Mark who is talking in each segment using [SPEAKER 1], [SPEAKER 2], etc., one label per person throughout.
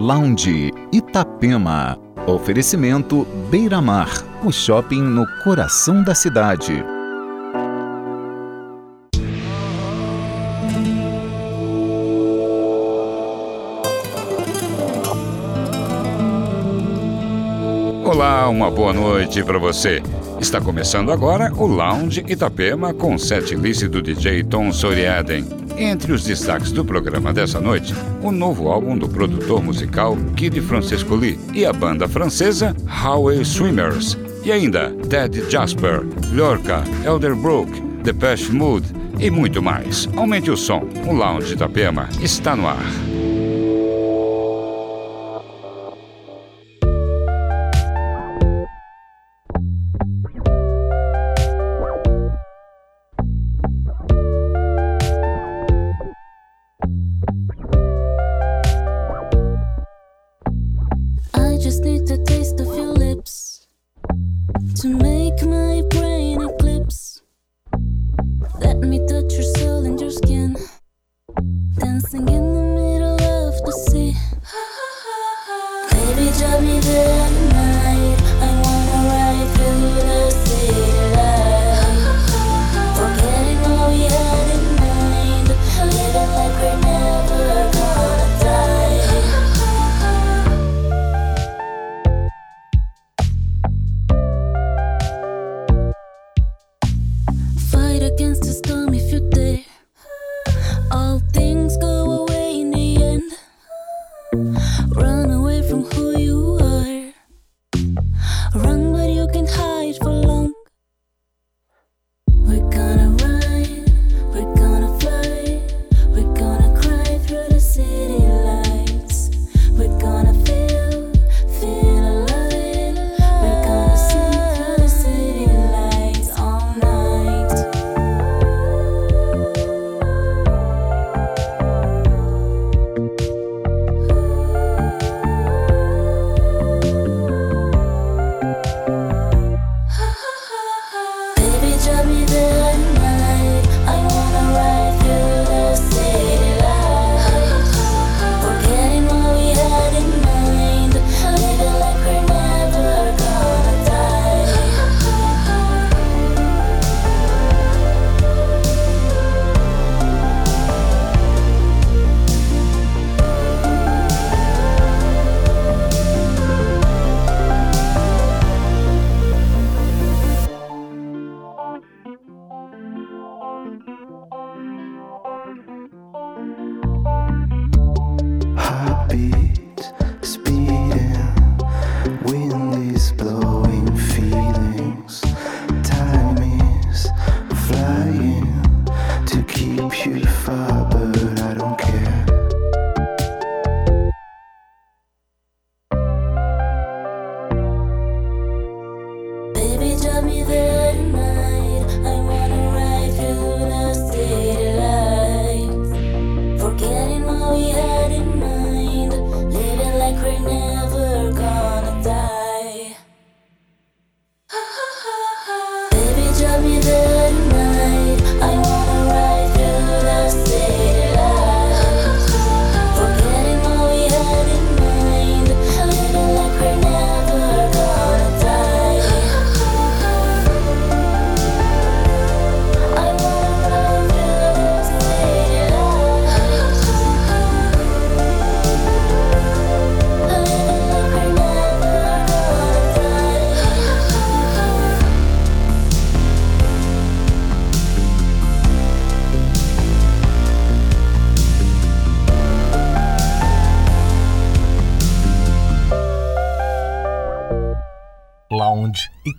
[SPEAKER 1] Lounge Itapema. Oferecimento Beira Mar, o shopping no coração da cidade.
[SPEAKER 2] Olá, uma boa noite para você. Está começando agora o Lounge Itapema com set list do DJ Tom Soriaden. Entre os destaques do programa dessa noite, o novo álbum do produtor musical Kid Francesco Lee e a banda francesa Highway Swimmers. E ainda Ted Jasper, Lorca, Elderbrook, Depeche Mood e muito mais. Aumente o som, o Lounge Itapema está no ar.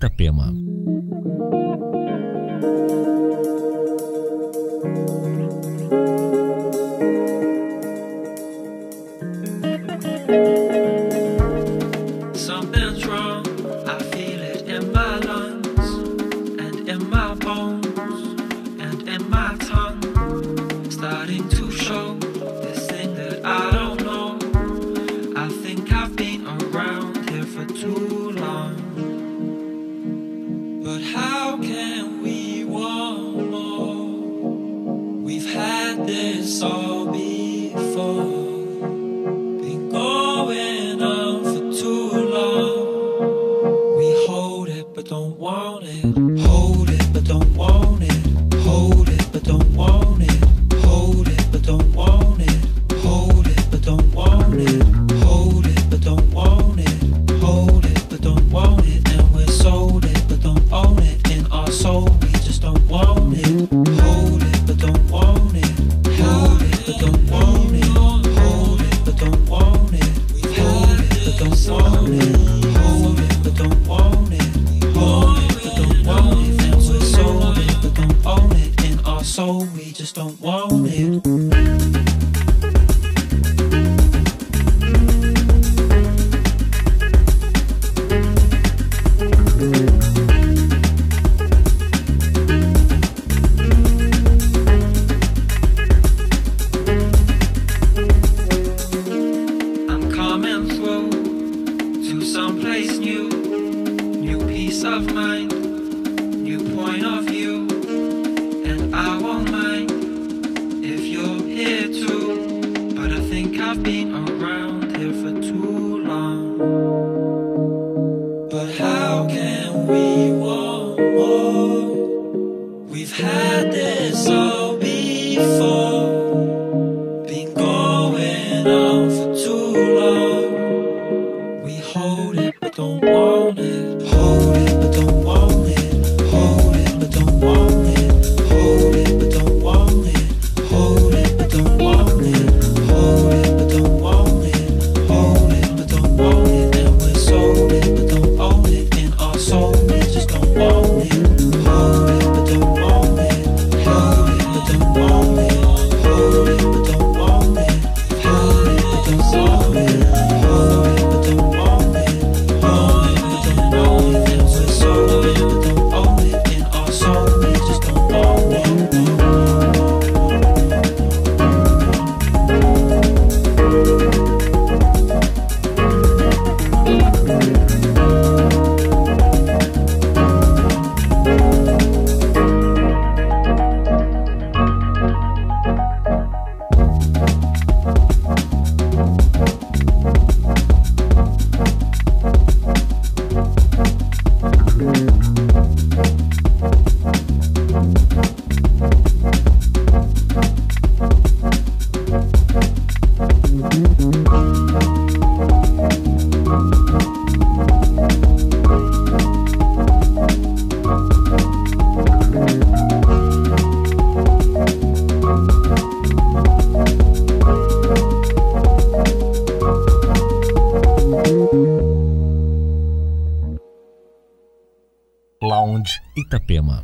[SPEAKER 1] Itapema.
[SPEAKER 3] Itapema.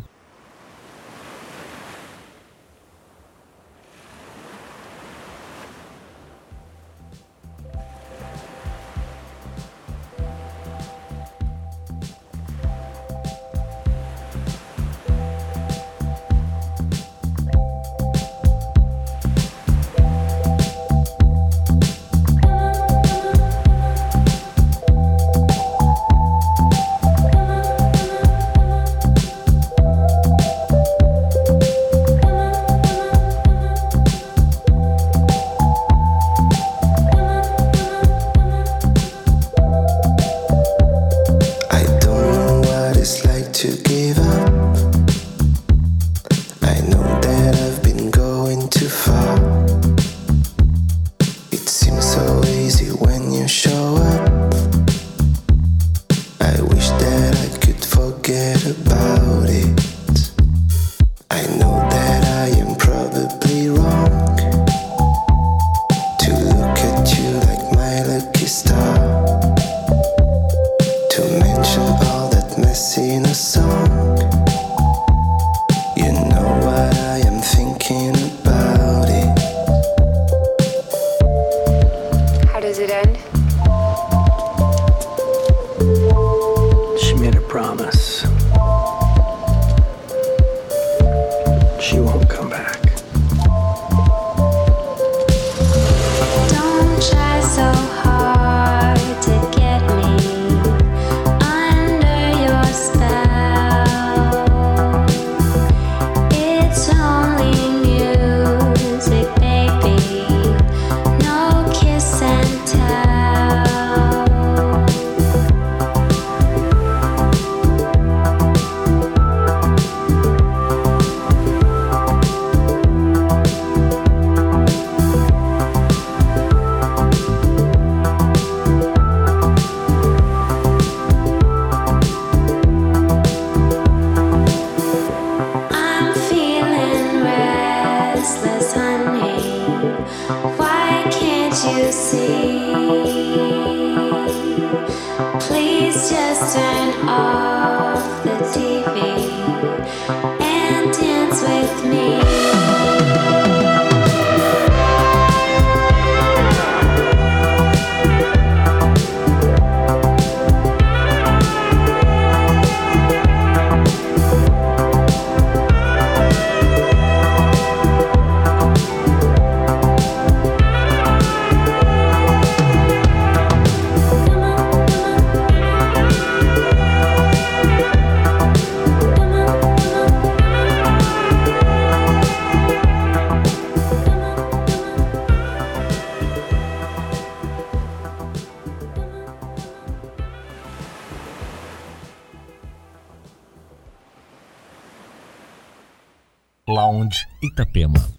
[SPEAKER 3] Itapema.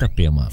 [SPEAKER 4] Itapema.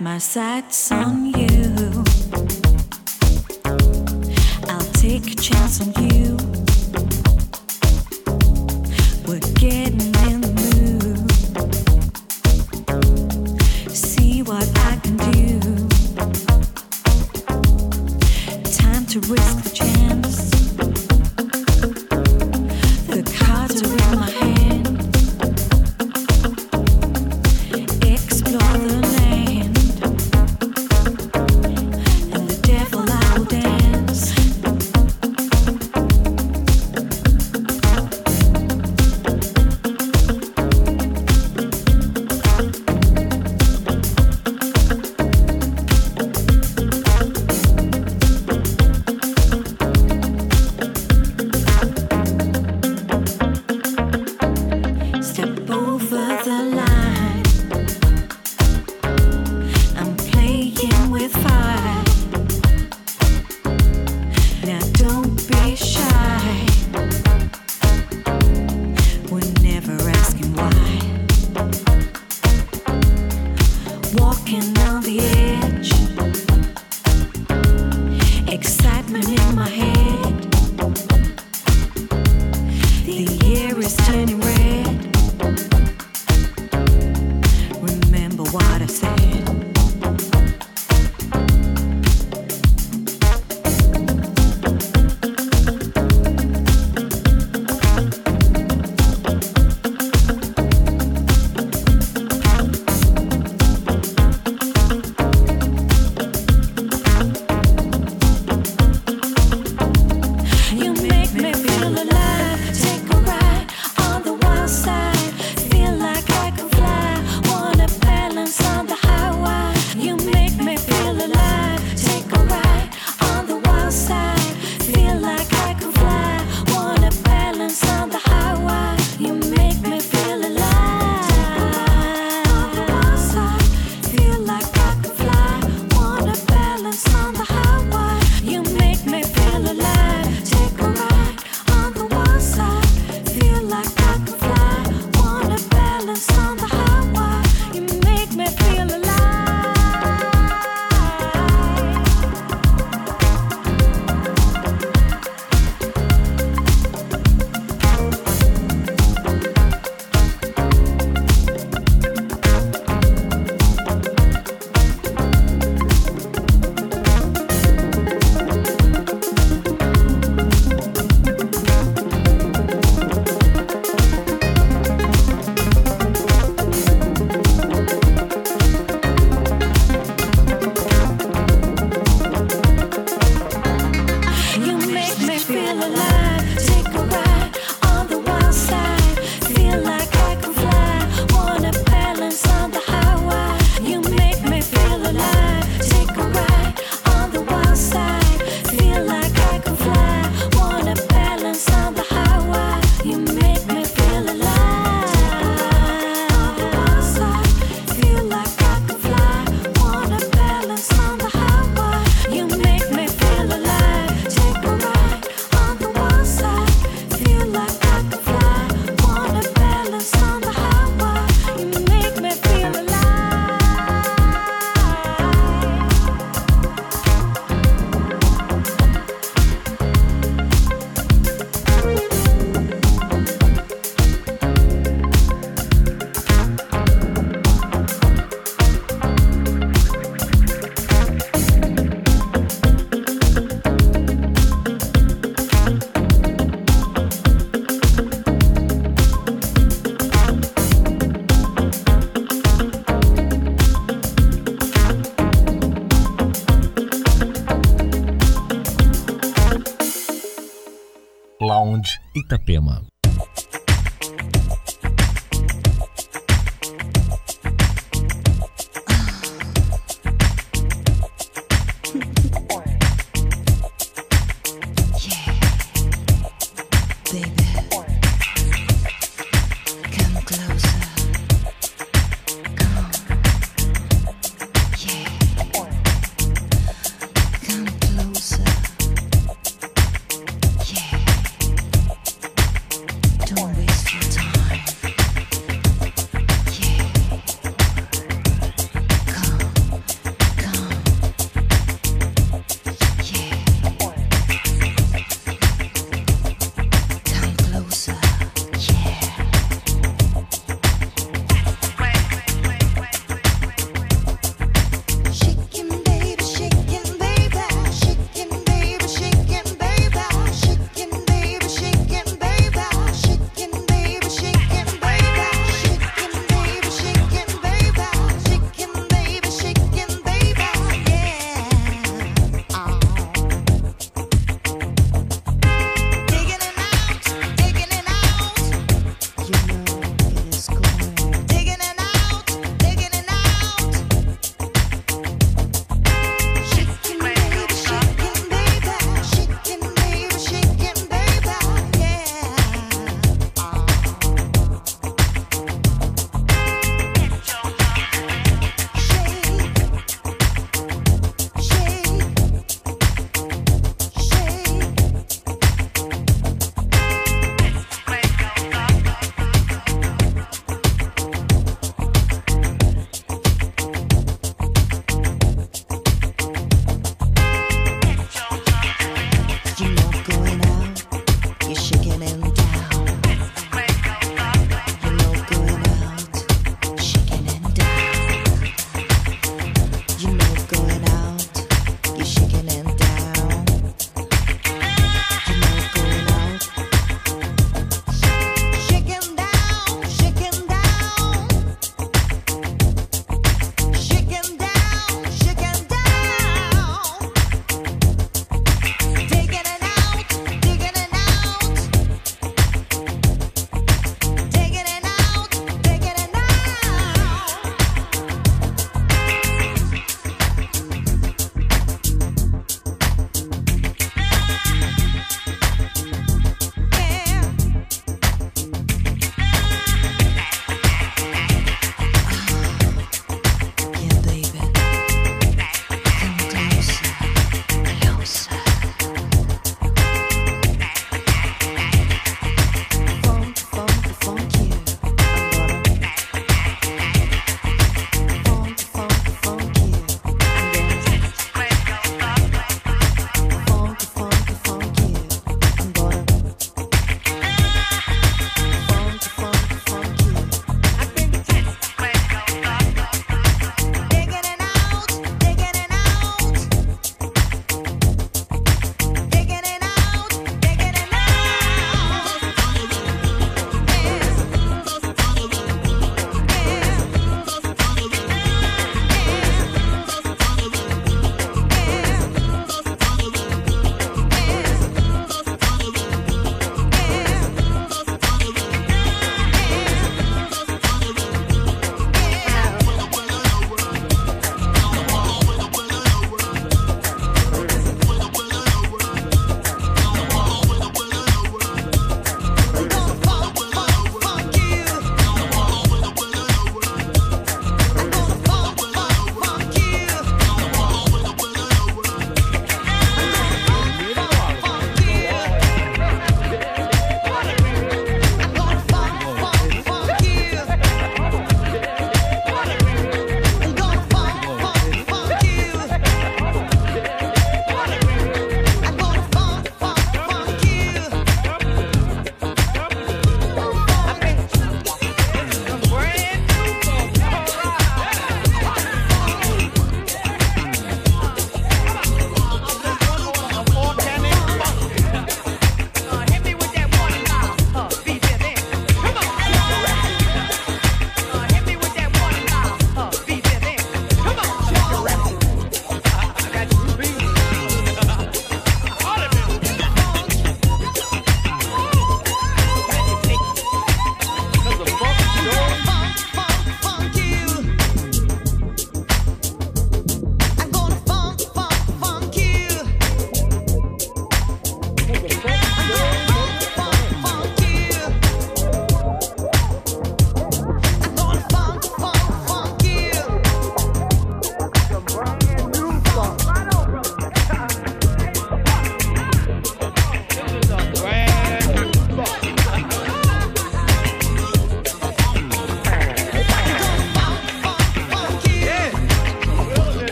[SPEAKER 4] My sights on you.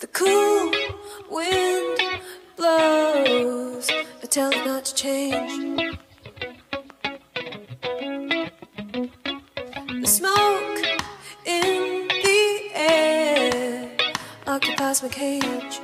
[SPEAKER 4] The
[SPEAKER 5] cool wind blows. I tell it not to change. The smoke in the air occupies my cage.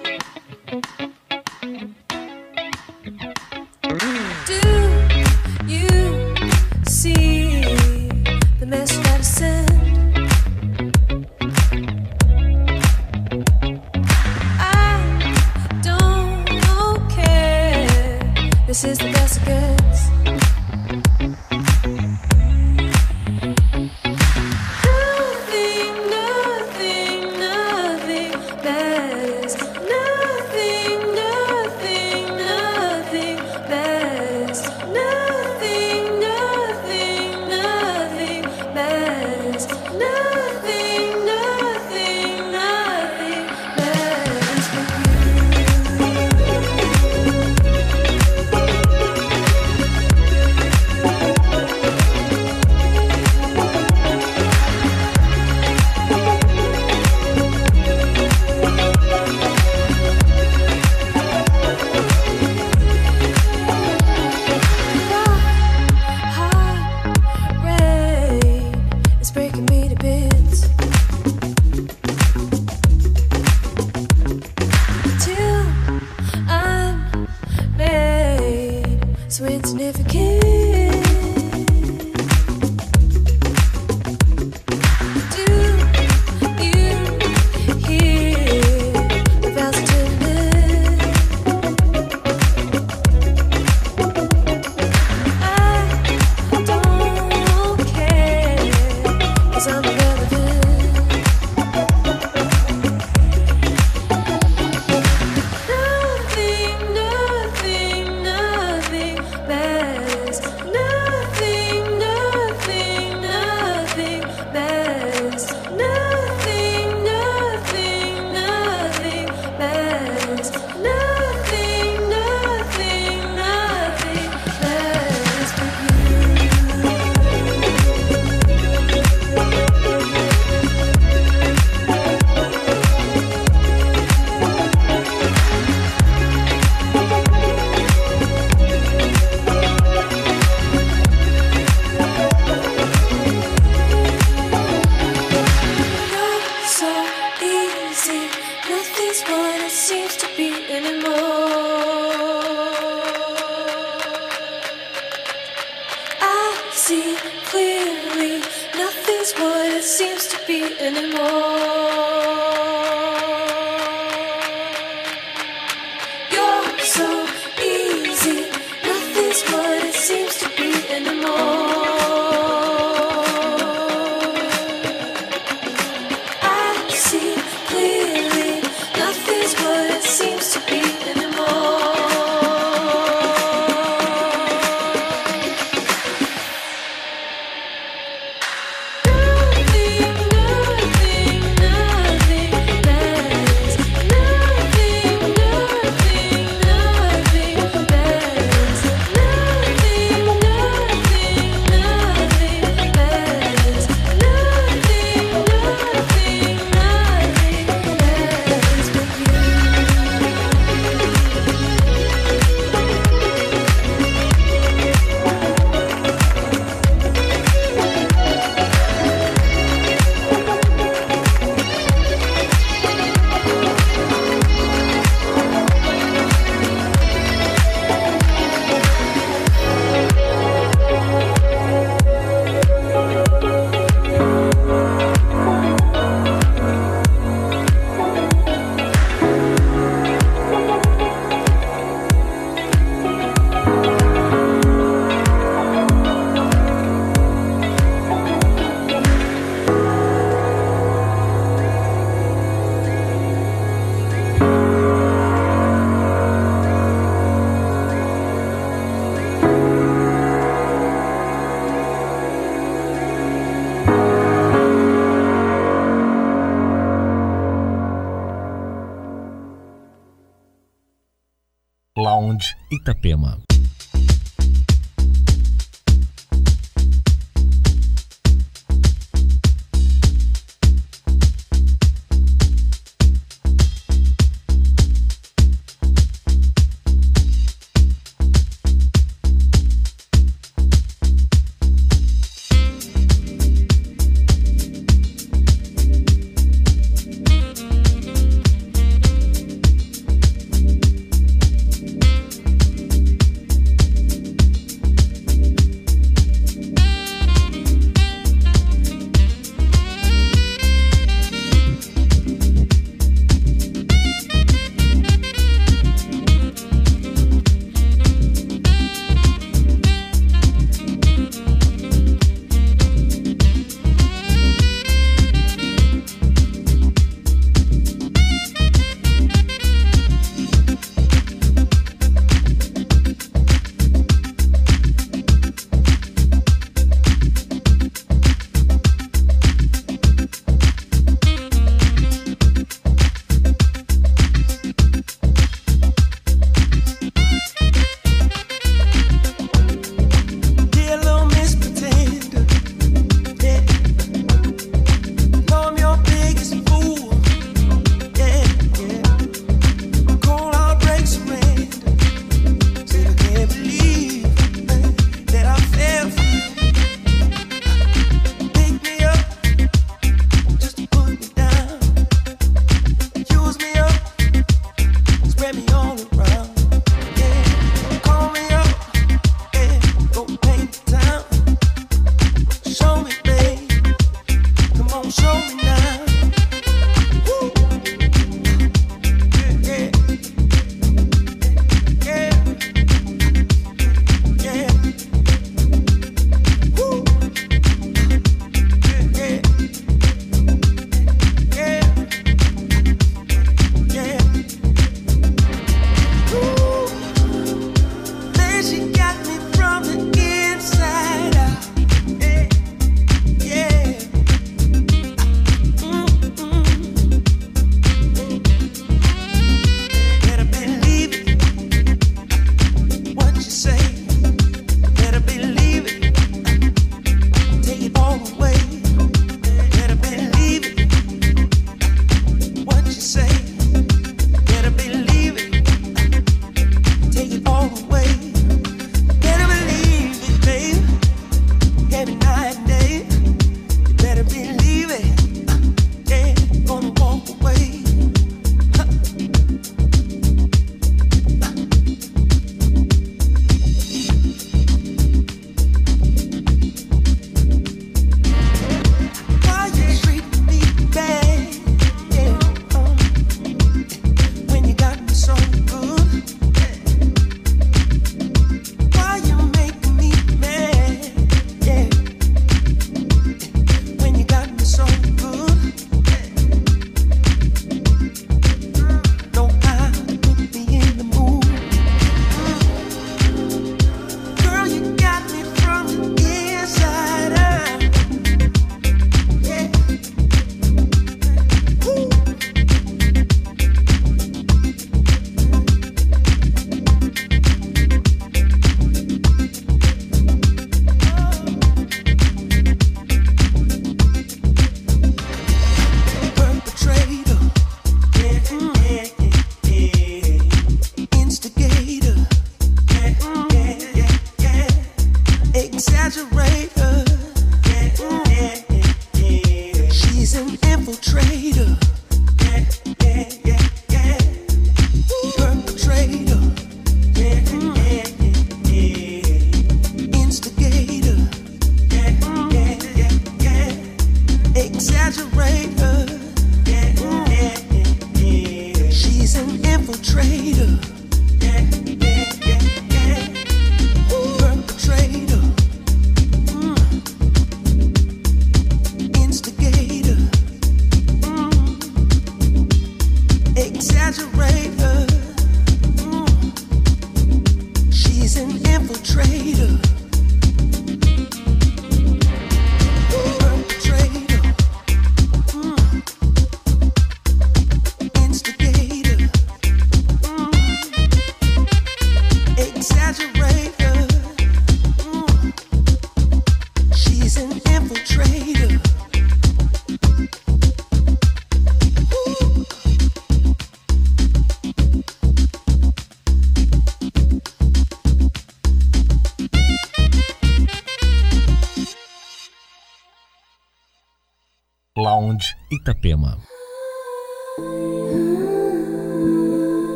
[SPEAKER 6] Itapema.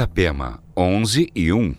[SPEAKER 7] Itapema, 11 e 1.